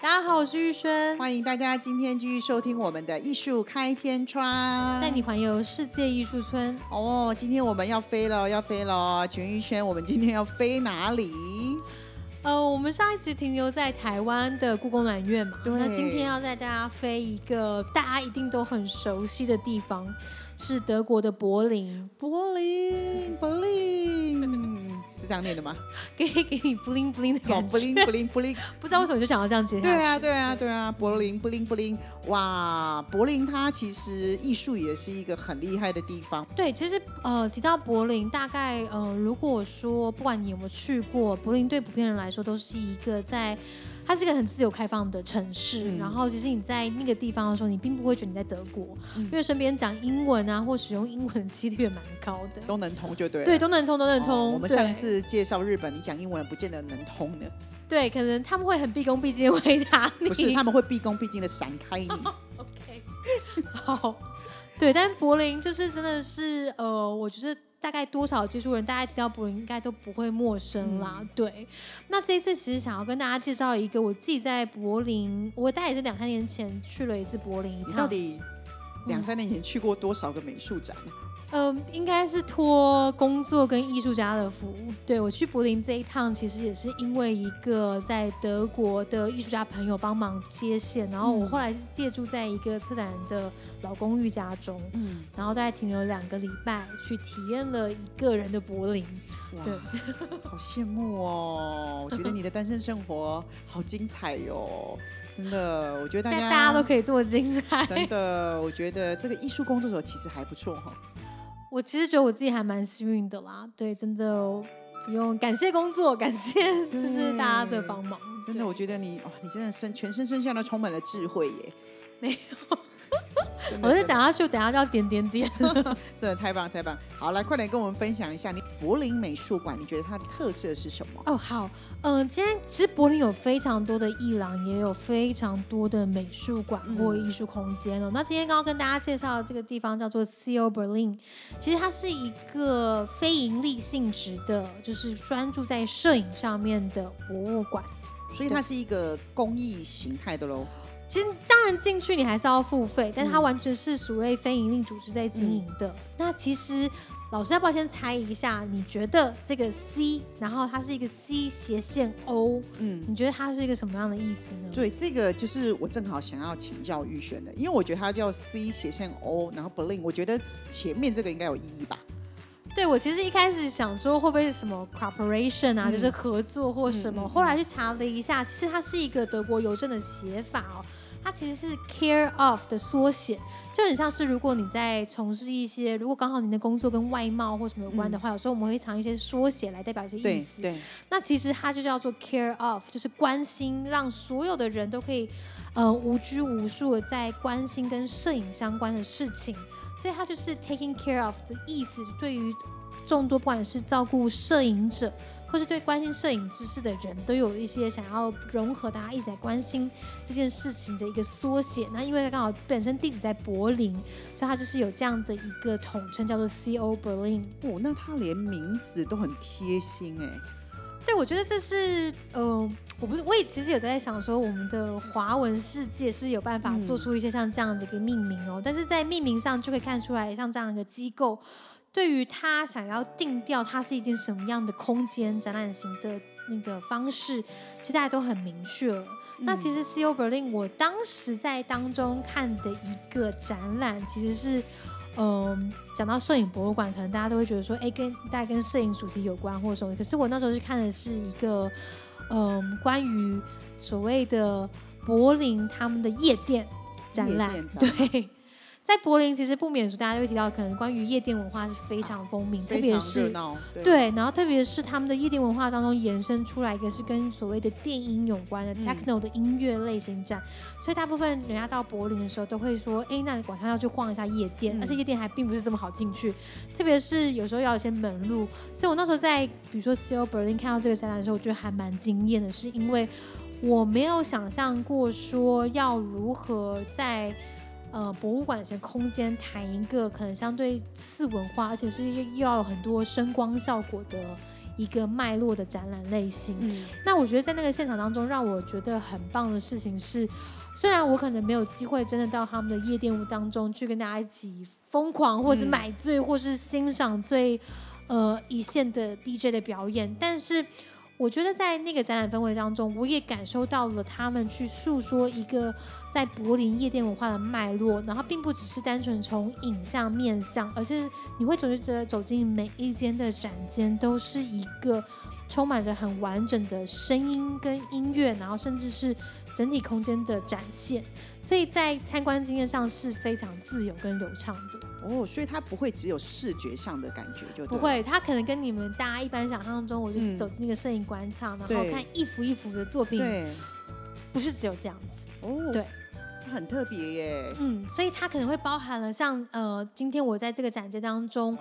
大家好，我是玉轩，欢迎大家今天继续收听我们的艺术开天窗，带你环游世界艺术村。哦，今天我们要飞了，要飞了，全玉轩，我们今天要飞哪里？呃，我们上一次停留在台湾的故宫南院嘛，对那今天要带大家飞一个大家一定都很熟悉的地方，是德国的柏林。柏林，柏林，是这样念的吗？可以给你 bling bling 的好，感觉，柏林，柏林。不知道为什么就想要这样接下去。对啊，对啊，对啊，柏林，柏林，柏林，哇，柏林它其实艺术也是一个很厉害的地方。对，其实呃，提到柏林，大概呃，如果说不管你有没有去过，柏林对普遍人来说都是一个在，它是一个很自由开放的城市。嗯然后，其实你在那个地方的时候，你并不会觉得你在德国，因为身边讲英文啊，或使用英文的几率也蛮高的。都能通就对了。对，都能通，都能通。哦我们上一次介绍日本，你讲英文不见得能通的，对，可能他们会很毕恭毕敬的回答你。不是他们会毕恭毕敬的闪开你。OK，好，对，但柏林就是真的是呃，我觉得大概多少接触人，大家提到柏林应该都不会陌生啦。嗯对，那这一次其实想要跟大家介绍一个我自己在柏林，我大概也是两三年前去了一次柏林一趟。你到底两三年前去过多少个美术展呢？呃，应该是托工作跟艺术家的福。对我去柏林这一趟，其实也是因为一个在德国的艺术家朋友帮忙接线，然后我嗯后来是借住在一个策展人的老公寓家中，嗯，然后大概停留两个礼拜，去体验了一个人的柏林。哇对，好羡慕哦！我觉得你的单身生活好精彩哟、真的，我觉得大家大家都可以这么精彩。真的，我觉得这个艺术工作者其实还不错哈、我其实觉得我自己还蛮幸运的啦，对，真的不用感谢工作，感谢就是大家的帮忙。真的，我觉得你哇，你真的身全身上下都充满了智慧耶！没有，我是真的讲下去，等下就要点点点。真的太棒太棒！好，来快点跟我们分享一下你柏林美术馆，你觉得它的特色是什么？哦，好，嗯、今天其实柏林有非常多的艺廊，也有非常多的美术馆或艺术空间哦。那今天刚刚跟大家介绍的这个地方叫做 CO Berlin，其实它是一个非盈利性质的，就是专注在摄影上面的博物馆。所以它是一个公益形态的喽。其实当然进去你还是要付费，但是它嗯完全是所谓非盈利组织在经营的。那其实老师要不要先猜一下？你觉得这个 C，然后它是一个 C 斜线 O，嗯，你觉得它是一个什么样的意思呢？对，这个就是我正好想要请教玉璇的，因为我觉得它叫 C 斜线 O，然后 Berlin，我觉得前面这个应该有意义吧？对我其实一开始想说会不会是什么 cooperation 啊，嗯就是合作或什么，嗯嗯嗯后来去查了一下，其实它是一个德国邮政的写法哦，它其实是 care of 的缩写，就很像是如果你在从事一些，如果刚好你的工作跟外贸或什么有关的话，有时候我们会藏一些缩写来代表一些意对思。对，那其实它就叫做 care of，就是关心，让所有的人都可以，呃，无拘无束的在关心跟摄影相关的事情，所以它就是 taking care of 的意思。对于众多不管是照顾摄影者，或是对关心摄影知识的人，都有一些想要融合大家一起来关心这件事情的一个缩写。那因为刚好本身地址在柏林，所以它就是有这样的一个统称，叫做 CO Berlin。哦，那它连名字都很贴心哎。对，我觉得这是呃，我不是，我也其实有在想说，我们的华文世界是不是有办法嗯做出一些像这样的一个命名哦？但是在命名上就可以看出来，像这样一个机构，对于他想要定调它是一件什么样的空间展览型的那个方式，其实大家都很明确了。那其实 CO Berlin 我当时在当中看的一个展览，其实是。嗯，讲到摄影博物馆，可能大家都会觉得说，哎，跟大家跟摄影主题有关或者什么。可是我那时候去看的是一个，嗯，关于所谓的柏林他们的夜店展览夜店。展览对，在柏林其实不免俗，大家就会提到，可能关于夜店文化是非常风靡，特别是，对。对，然后特别是他们的夜店文化当中延伸出来一个是跟所谓的电音有关的嗯。techno 的音乐类型展，所以大部分人家到柏林的时候都会说，哎，那晚上要去逛一下夜店，嗯。而且夜店还并不是这么好进去，特别是有时候要有一些门路，所以我那时候在比如说 CO Berlin 看到这个展览的时候，我觉得还蛮惊艳的，是因为我没有想象过说要如何在。呃，博物馆的空间谈一个可能相对次文化，而且是又又要有很多声光效果的一个脉络的展览类型。嗯那我觉得在那个现场当中，让我觉得很棒的事情是，虽然我可能没有机会真的到他们的夜店当中去跟大家一起疯狂，或是嗯买醉，或是欣赏最呃一线的 DJ 的表演，但是。我觉得在那个展览氛围当中，我也感受到了他们去诉说一个在柏林夜店文化的脉络，然后并不只是单纯从影像面向，而是你会总觉得走进每一间的展间都是一个充满着很完整的声音跟音乐，然后甚至是整体空间的展现，所以在参观经验上是非常自由跟流畅的。哦，所以它不会只有视觉上的感觉，就不会，它可能跟你们大家一般想象中，我就是嗯。走进那个摄影馆场，然后看一幅一幅的作品，对，不是只有这样子。哦，对，很特别耶，嗯，所以它可能会包含了像呃，今天我在这个展间当中，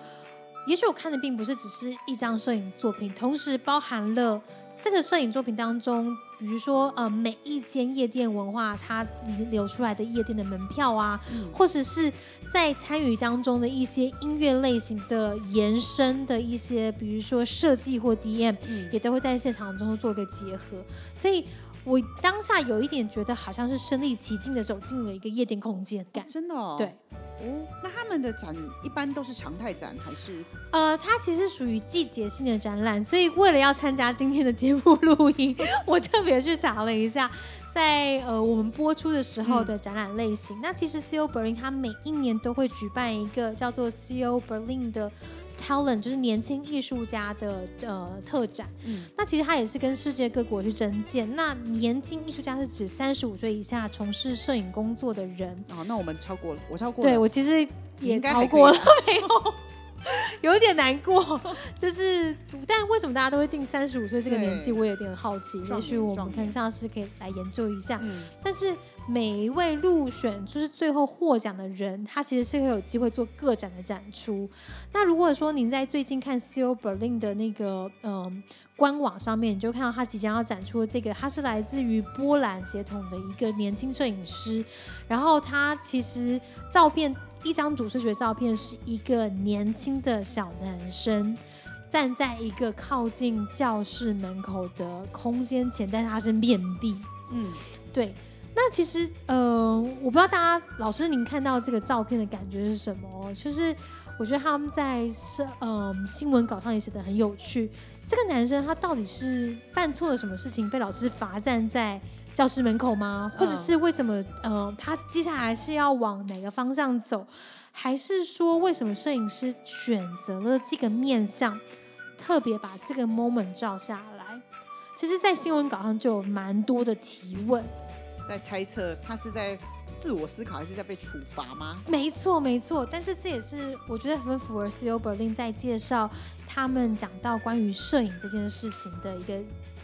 也许我看的并不是只是一张摄影作品，同时包含了这个摄影作品当中，比如说呃，每一间夜店文化它流出来的夜店的门票啊，嗯。或者是在参与当中的一些音乐类型的延伸的一些，比如说设计或 DM，嗯。也都会在现场中做一个结合，所以。我当下有一点觉得好像是身临其境的走进了一个夜店空间感，真的哦，对，哦，那他们的展一般都是常态展还是？呃，它其实属于季节性的展览，所以为了要参加今天的节目录音，我特别去查了一下，在呃我们播出的时候的展览类型。那其实 CO Berlin 它每一年都会举办一个叫做 CO Berlin 的 Talent，就是年轻艺术家的呃特展。嗯那其实它也是跟世界各国去征件。那年轻艺术家是指三十五岁以下从事摄影工作的人。哦，那我们超过了，我超过了，对我其实也超过了，没有，有一点难过。就是，但为什么大家都会定三十五岁这个年纪，我有点好奇。也许我们年壮年可能下次可以来研究一下。嗯但是每一位入选，就是最后获奖的人，他其实是会有机会做个展的展出。那如果说您在最近看 CO Berlin 的那个嗯、官网上面，你就看到他即将要展出的这个，他是来自于波兰协同的一个年轻摄影师，然后他其实照片一张主视觉照片是一个年轻的小男生。站在一个靠近教室门口的空间前，但是他是面壁，嗯，对，那其实呃，我不知道大家老师您看到这个照片的感觉是什么哦？就是我觉得他们在是呃新闻稿上也写的很有趣。这个男生他到底是犯错了什么事情，被老师罚站在教室门口吗？或者嗯是为什么呃他接下来是要往哪个方向走？还是说为什么摄影师选择了这个面相，特别把这个 moment 照下来？其实，在新闻稿上就有蛮多的提问。在猜测他是在自我思考还是在被处罚吗？没错，没错，但是这也是我觉得很符合 CO Berlin 在介绍他们讲到关于摄影这件事情的一个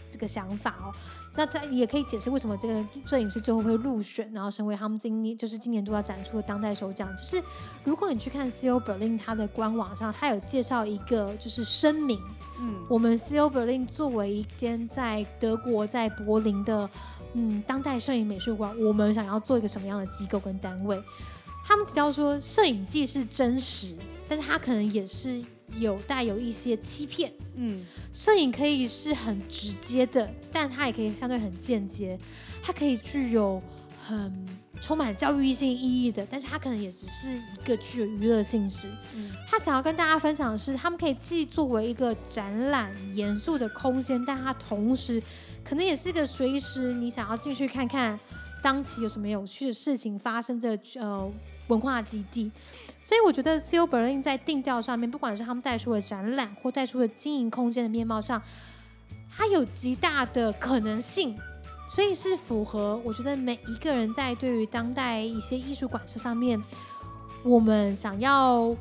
这个想法哦。那他也可以解释为什么这个摄影师最后会入选，然后成为他们今年就是今年度要展出的当代首奖。就是如果你去看 CO Berlin 它的官网上，他有介绍一个就是声明，嗯我们 CO Berlin 作为一间在德国在柏林的嗯当代摄影美术馆，我们想要做一个什么样的机构跟单位？他们提到说，摄影既是真实，但是它可能也是有带有一些欺骗。嗯摄影可以是很直接的，但它也可以相对很间接，它可以具有很充满教育性意义的，但是它可能也只是一个具有娱乐性质。嗯他想要跟大家分享的是，他们可以既作为一个展览严肃的空间，但它同时可能也是个随时你想要进去看看当期有什么有趣的事情发生的呃文化基地。所以我觉得 CO Berlin 在定调上面，不管是他们带出的展览或带出的经营空间的面貌上，它有极大的可能性。所以是符合我觉得每一个人在对于当代一些艺术馆设上面，我们想要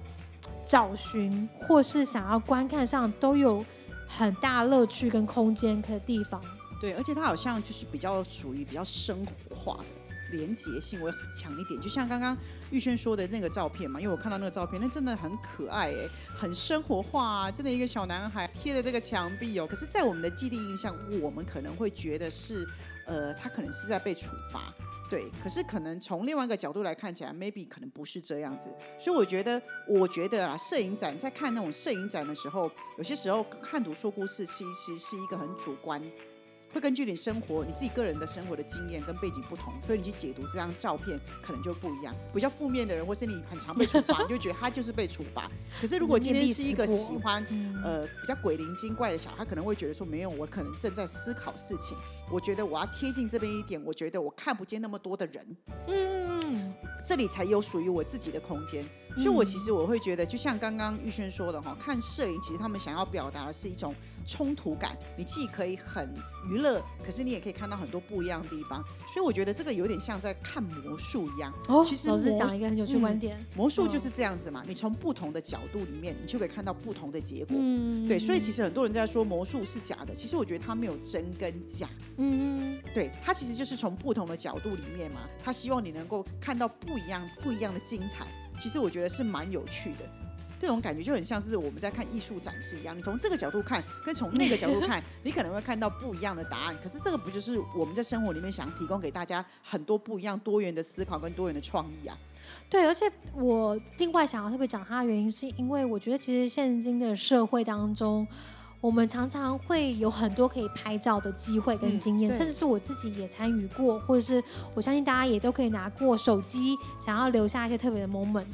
找寻或是想要观看上都有很大乐趣跟空间的地方。对，而且它好像就是比较属于比较生活化的。连结性会强一点，就像刚刚玉轩说的那个照片嘛，因为我看到那个照片，那真的很可爱哎，很生活化啊，真的一个小男孩贴的这个墙壁哦。可是，在我们的既定印象，我们可能会觉得是，呃，他可能是在被处罚，对。可是，可能从另外一个角度来看起来，maybe 可能不是这样子。所以，我觉得，我觉得啊，摄影展在看那种摄影展的时候，有些时候看图说故事，其实是一个很主观。会根据你生活、你自己个人的生活的经验跟背景不同，所以你去解读这张照片可能就不一样。比较负面的人，或是你很常被处罚，你就觉得他就是被处罚。可是如果今天是一个喜欢呃比较鬼灵精怪的小孩，可能会觉得说没有，我可能正在思考事情。我觉得我要贴近这边一点，我觉得我看不见那么多的人，嗯，这里才有属于我自己的空间。所以，我其实我会觉得，就像刚刚玉轩说的哈，看摄影，其实他们想要表达的是一种。冲突感，你既可以很娱乐，可是你也可以看到很多不一样的地方，所以我觉得这个有点像在看魔术一样。哦，其实老师讲一个很有趣观点，魔术就是这样子嘛，你从不同的角度里面，你就可以看到不同的结果。嗯，对，所以其实很多人在说魔术是假的，其实我觉得它没有真跟假。嗯，对，它其实就是从不同的角度里面嘛，他希望你能够看到不一样不一样的精彩。其实我觉得是蛮有趣的。这种感觉就很像是我们在看艺术展示一样，你从这个角度看，跟从那个角度 看，你可能会看到不一样的答案。可是这个不就是我们在生活里面想提供给大家很多不一样、多元的思考跟多元的创意啊？对，而且我另外想要特别讲它的原因，是因为我觉得其实现今的社会当中。我们常常会有很多可以拍照的机会跟经验，甚至是我自己也参与过，或者是我相信大家也都可以拿过手机，想要留下一些特别的 moment。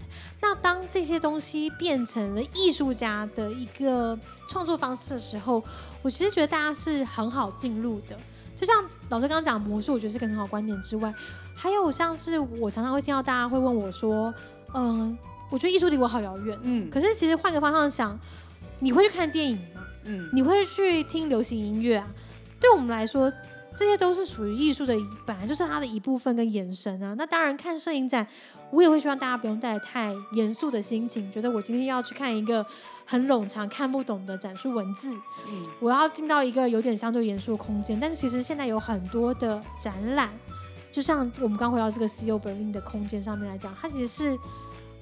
那当这些东西变成了艺术家的一个创作方式的时候，我其实觉得大家是很好进入的。就像老师刚刚讲魔术，我觉得是个很好观点之外，还有像是我常常会听到大家会问我说：“嗯，我觉得艺术离我好遥远。”嗯，可是其实换个方向想，你会去看电影？嗯，你会去听流行音乐啊？对我们来说，这些都是属于艺术的，本来就是它的一部分跟延伸啊。那当然，看摄影展，我也会希望大家不用带着太严肃的心情，觉得我今天要去看一个很冗长、看不懂的展出文字。嗯，我要进到一个有点相对严肃的空间。但是其实现在有很多的展览，就像我们刚回到这个 CEO Berlin 的空间上面来讲，它其实是，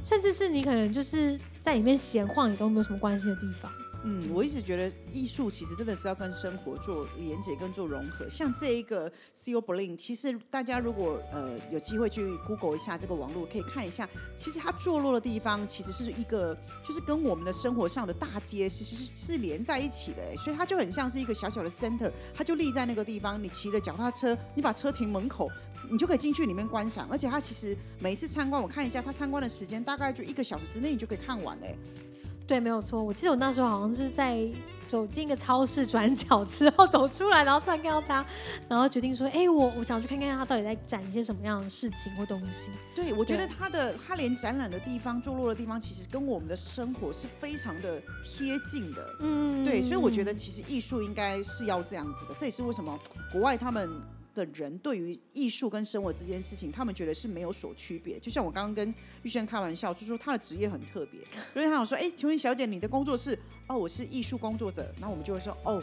甚至是你可能就是在里面闲晃也都没有什么关系的地方。嗯，我一直觉得艺术其实真的是要跟生活做连接跟做融合。像这一个 cobolin 其实大家如果呃有机会去 Google 一下这个网络，可以看一下，其实它坐落的地方其实是一个，就是跟我们的生活上的大街其实是是连在一起的，所以它就很像是一个小小的 center，它就立在那个地方。你骑着脚踏车，你把车停门口，你就可以进去里面观赏。而且它其实每一次参观，我看一下它参观的时间，大概就一个小时之内你就可以看完嘞。对，没有错。我记得我那时候好像是在走进一个超市转角之后走出来，然后突然看到他，然后决定说：“哎，我我想去看看他到底在展一些什么样的事情或东西。”对，我觉得他的他连展览的地方、坐落的地方，其实跟我们的生活是非常的贴近的。嗯，对，所以我觉得其实艺术应该是要这样子的。这也是为什么国外他们。的人对于艺术跟生活这件事情，他们觉得是没有所区别。就像我刚刚跟玉轩开玩笑，就说他的职业很特别，因为他想说：“哎，请问小姐，你的工作是？哦，我是艺术工作者。”那我们就会说：“哦。”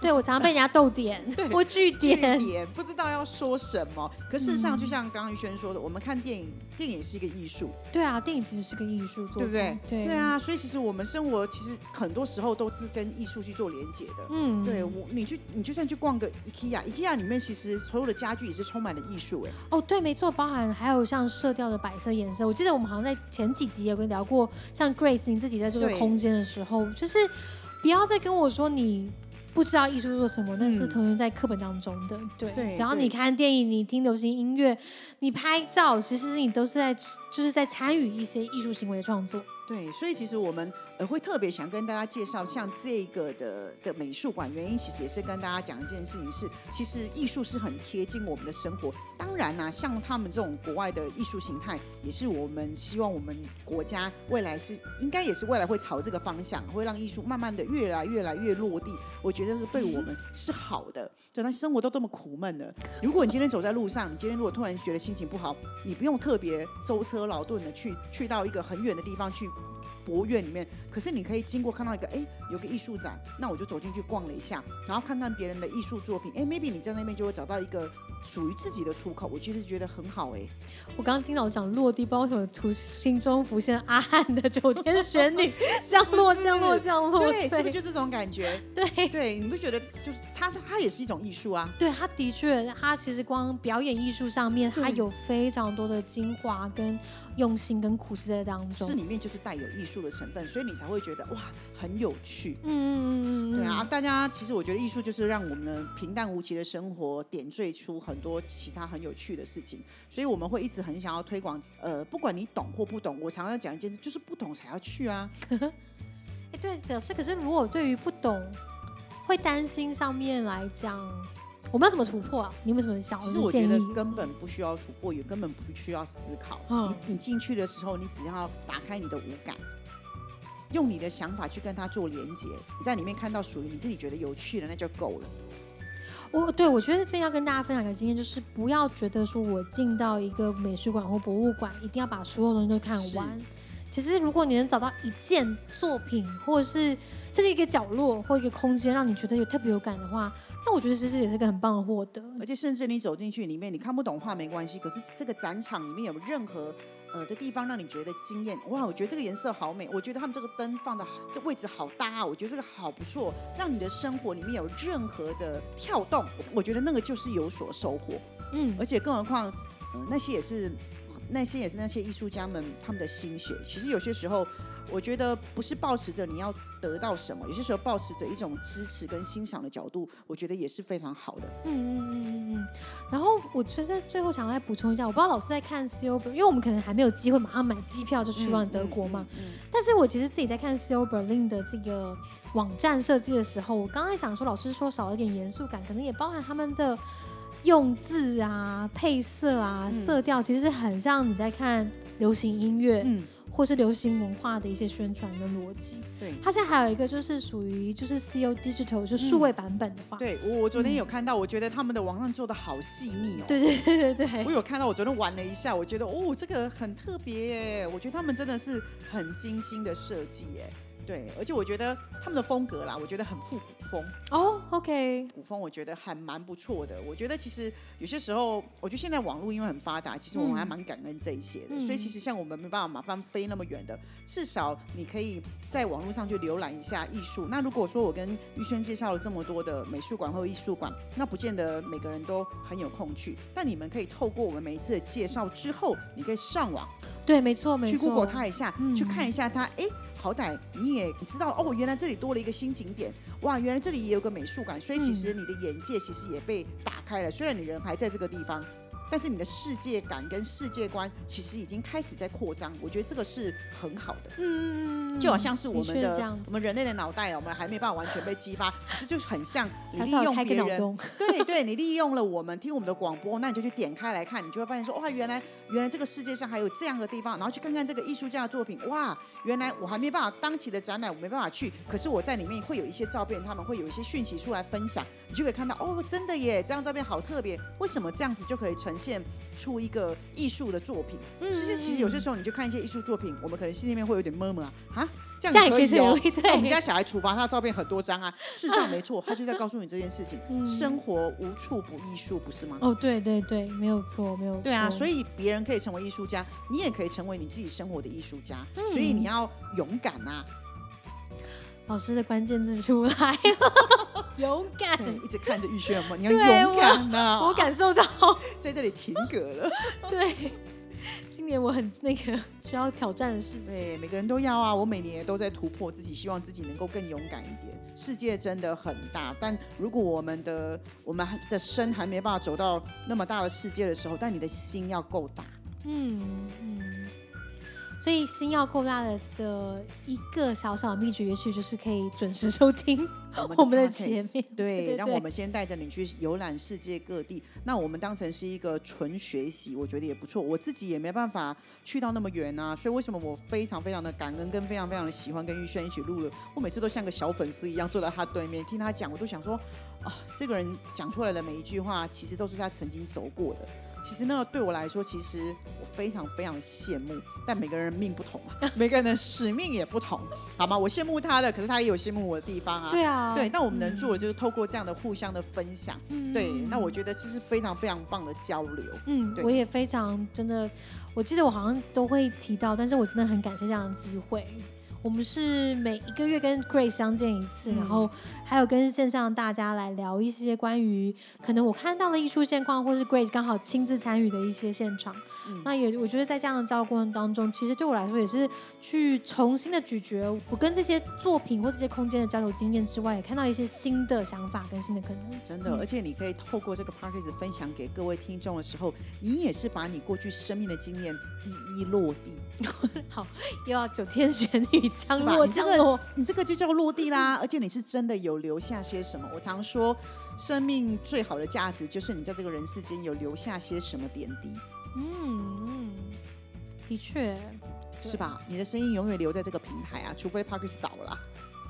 对，我常常被人家逗点，我句点，不知道要说什么。可事实上，就像刚刚玉轩说的，我们看电影，电影是一个艺术。对啊，电影其实是个艺术，对不对？对对啊，所以其实我们生活其实很多时候都是跟艺术去做连接的。嗯，对我，你去，你就算去逛个 IKEA，IKEA 里面其实所有的家具也是充满了艺术。哎，哦，对，没错，包含还有像色调的摆设、颜色。我记得我们好像在前几集有跟聊过，像 Grace 你自己在这个空间的时候，就是不要再跟我说你。不知道艺术做什么，那是同学在课本当中的。对，只要你看电影，你听流行音乐，你拍照，其实你都是在就是在参与一些艺术行为的创作。对，所以其实我们呃会特别想跟大家介绍像这个的的美术馆，原因其实也是跟大家讲一件事情是，其实艺术是很贴近我们的生活。当然啦、像他们这种国外的艺术形态，也是我们希望我们国家未来是应该也是未来会朝这个方向，会让艺术慢慢的越来越来越落地。我觉得是对我们是好的。对，那生活都这么苦闷了，如果你今天走在路上，你今天如果突然觉得心情不好，你不用特别舟车劳顿的去去到一个很远的地方去博物院里面，可是你可以经过看到一个哎有个艺术展，那我就走进去逛了一下，然后看看别人的艺术作品，哎，maybe 你在那边就会找到一个属于自己的出口，我其实觉得很好哎。我刚刚听老师讲落地，不知道为什么图心中浮现阿汉的九天玄女降落、降落、降落，对，是不是就这种感觉？对对，你不觉得就是它它也是一种艺术啊？对，它的确，它其实光表演艺术上面，它有非常多的精华、跟用心、跟苦思在当中。是里面就是带有艺术的成分，所以你才会觉得哇很有趣。嗯嗯嗯嗯，对啊，，大家其实我觉得艺术就是让我们的平淡无奇的生活点缀出很多其他很有趣的事情，所以我们会一直很想要推广。呃，不管你懂或不懂，我常常讲一件事，就是不懂才要去啊。哎，对，老师，可是如果对于不懂，会担心上面来讲，我们要怎么突破啊？你有没有什么想其实我觉？得根本不需要突破，也根本不需要思考。嗯你你进去的时候，你只要打开你的五感，用你的想法去跟它做连接，你在里面看到属于你自己觉得有趣的，那就够了。我对我觉得这边要跟大家分享一个经验，就是不要觉得说我进到一个美术馆或博物馆，一定要把所有东西都看完。其实，如果你能找到一件作品，或者是这是一个角落或一个空间，让你觉得有特别有感的话，那我觉得其实也是个很棒的获得。而且甚至你走进去里面，你看不懂画没关系，可是这个展场里面有任何呃的地方让你觉得惊艳，哇，我觉得这个颜色好美，我觉得他们这个灯放的这位置好搭啊，我觉得这个好不错，让你的生活里面有任何的跳动，我觉得那个就是有所收获。嗯，而且更何况，呃，那些也是那些也是那些艺术家们他们的心血。其实有些时候，我觉得不是抱持着你要得到什么，有些时候抱持着一种支持跟欣赏的角度，我觉得也是非常好的。嗯嗯嗯嗯嗯。然后我其实最后想再补充一下，我不知道老师在看 c o b e r 因为我们可能还没有机会马上买机票就去往德国嘛。嗯？嗯但是我其实自己在看 c o Berlin 的这个网站设计的时候，我刚刚想说，老师说少了点严肃感，可能也包含他们的用字啊、配色啊、嗯色调，其实很像你在看流行音乐、嗯，或是流行文化的一些宣传的逻辑。对。它现在还有一个就是属于就是 CO Digital 就数位版本的话，对我，我昨天有看到，我觉得他们的网上做的好细腻哦。对 对对对对我有看到，我昨天玩了一下，我觉得哦，这个很特别耶。我觉得他们真的是很精心的设计耶。对，而且我觉得他们的风格啦，我觉得很复古风。哦，OK，古风我觉得还蛮不错的。我觉得其实有些时候，我觉得现在网络因为很发达，其实我们还蛮感恩这一些的。嗯所以其实像我们没办法麻烦飞那么远的，至少你可以在网络上去浏览一下艺术。那如果说我跟玉轩介绍了这么多的美术馆或艺术馆，那不见得每个人都很有空去。但你们可以透过我们每一次的介绍之后，你可以上网对，没错没去错，Google 它一下，嗯去看一下它，哎，好歹你也知道哦，原来这里多了一个新景点，哇，原来这里也有个美术馆，所以其实你的眼界其实也被打开了。虽然你人还在这个地方，但是你的世界感跟世界观其实已经开始在扩张，我觉得这个是很好的。嗯，嗯嗯嗯，就好像是我们的我们人类的脑袋，我们还没办法完全被激发，可是就很像你利用别人，对对，你利用了我们听我们的广播，那你就去点开来看，你就会发现说，哇，原来原来这个世界上还有这样的地方，然后去看看这个艺术家的作品，哇，原来我还没办法当期的展览，我没办法去，可是我在里面会有一些照片，他们会有一些讯息出来分享，你就可以看到，哦，真的耶，这张照片好特别，为什么这样子就可以呈现出一个艺术的作品？嗯其实其实有些时候你就看一些艺术作品，我们可能心里面会有点闷闷啊，啊，这这样也可以哦 我们家小孩处罚他的照片很多张啊，事实上没错，他就在告诉你这件事情。嗯生活无处不艺术，不是吗？哦，对对对，没有错，没有错。对啊，所以以别人可以成为艺术家，你也可以成为你自己生活的艺术家。嗯所以你要勇敢啊！老师的关键字出来了，勇敢。一直看着玉轩有没有？你要勇敢啊！我感受到，在这里停格了。对，今年我很那个需要挑战的事情。对，每个人都要啊！我每年都在突破自己，希望自己能够更勇敢一点。世界真的很大，但如果我们的我们的身还没办法走到那么大的世界的时候，但你的心要够大。嗯嗯。所以心要够大的的一个小小的秘诀，也许就是可以准时收听我们的节目。对，让我们先带着你去游览世界各地。那我们当成是一个纯学习，我觉得也不错。我自己也没办法去到那么远啊，所以为什么我非常非常的感恩，跟非常非常的喜欢跟玉轩一起录了。我每次都像个小粉丝一样坐在他对面听他讲，我都想说啊，这个人讲出来的每一句话，其实都是他曾经走过的。其实那个对我来说，其实我非常非常羡慕，但每个人命不同啊，每个人的使命也不同，好吗？我羡慕他的，可是他也有羡慕我的地方啊。对啊，对，那我们能做的就是透过这样的互相的分享，嗯对，那我觉得这是非常非常棒的交流。嗯，对我也非常真的，我记得我好像都会提到，但是我真的很感谢这样的机会。我们是每一个月跟 Grace 相见一次，嗯然后还有跟线上大家来聊一些关于可能我看到的艺术现况，或是 Grace 刚好亲自参与的一些现场。嗯那也我觉得在这样的交流过程当中，其实对我来说也是去重新的咀嚼我跟这些作品或这些空间的交流经验之外，也看到一些新的想法跟新的可能。真的，而且你可以透过这个 p a c k a g e 分享给各位听众的时候，你也是把你过去生命的经验第一落地，好又要九天玄女降？落你这个降落。你这个就叫落地啦，而且你是真的有留下些什么。我常说，生命最好的价值就是你在这个人世间有留下些什么点滴，嗯嗯，的确，是吧？你的声音永远留在这个平台啊，除非 Parkes 倒了啊。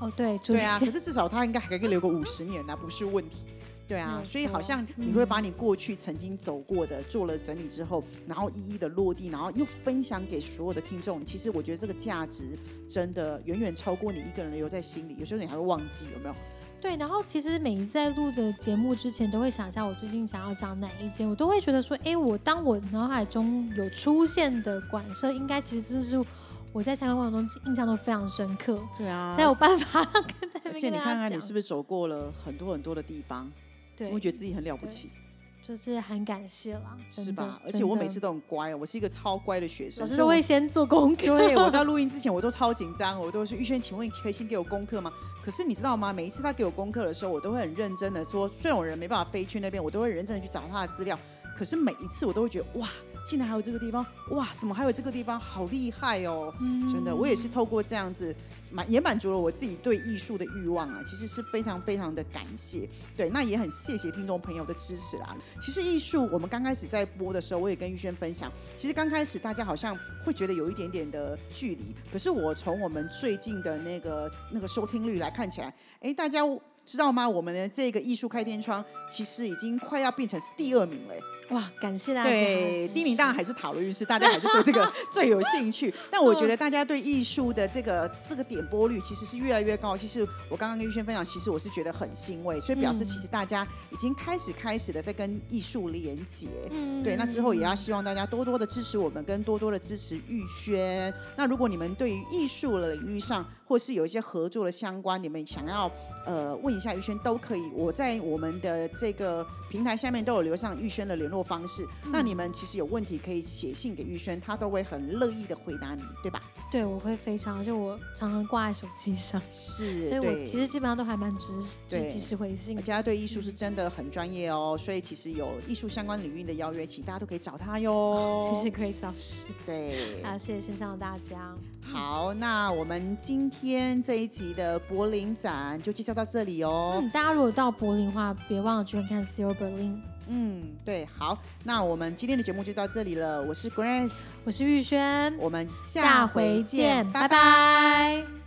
哦，对，主对啊，可是至少他应该还可以留个五十年啊、不是问题。对啊，所以好像你会把你过去曾经走过的做了整理之后，然后一一的落地，然后又分享给所有的听众。其实我觉得这个价值真的远远超过你一个人留在心里，有时候你还会忘记，有没有？对，然后其实每一次在录的节目之前，都会想一下我最近想要讲哪一间，我都会觉得说，哎，我当我脑海中有出现的馆舍，应该其实真的是我在参观过程中印象都非常深刻，对啊，才有办法 跟在那而且你看看你。是不是走过了很多很多的地方，对你会，觉得自己很了不起，就是很感谢啦，是吧？而且我每次都很乖，我是一个超乖的学生，老师都会先做功课，对我在录音之前，我都超紧张，我都说玉轩，请问你可以先给我功课吗？可是你知道吗？每一次他给我功课的时候，我都会很认真的说，虽然我人没办法飞去那边，我都会认真的去找他的资料。可是每一次我都会觉得，哇，竟然还有这个地方，哇，怎么还有这个地方，好厉害哦！真的，我也是透过这样子满也满足了我自己对艺术的欲望啊，其实是非常非常的感谢。对，那也很谢谢听众朋友的支持啦。其实艺术，我们刚开始在播的时候，我也跟玉轩分享，其实刚开始大家好像会觉得有一点点的距离，可是我从我们最近的那个那个收听率来看起来，哎，大家。知道吗？我们的这个艺术开天窗其实已经快要变成是第二名了。哇，感谢大家。对，第一名当然还是塔罗运势，大家还是对这个最有兴趣。但我觉得大家对艺术的这个这个点播率其实是越来越高。其实我刚刚跟玉轩分享，其实我是觉得很欣慰，所以表示嗯其实大家已经开始开始的在跟艺术连接。嗯对，那之后也要希望大家多多的支持我们，跟多多的支持玉轩。那如果你们对于艺术的领域上，或是有一些合作的相关，你们想要呃问一下玉轩都可以。我在我们的这个平台下面都有留上玉轩的联络方式。那你们其实有问题可以写信给玉轩，他都会很乐意的回答你，对吧？对，我会非常，就我常常挂在手机上，是，所以我。其实基本上都还蛮及时，就是及时回信而。且他对艺术是真的很专业哦，所以其实有艺术相关领域的邀约，请大家都可以找他哟。谢谢 Grace 老师，对，还有谢谢线上的大家。好，那我们今天这一集的柏林展就介绍到这里哦。嗯，大家如果到柏林的话，别忘了去看看 Zero Berlin。嗯，对，好，那我们今天的节目就到这里了。我是 Grace，我是玉轩，我们下下回回见，见，拜拜拜拜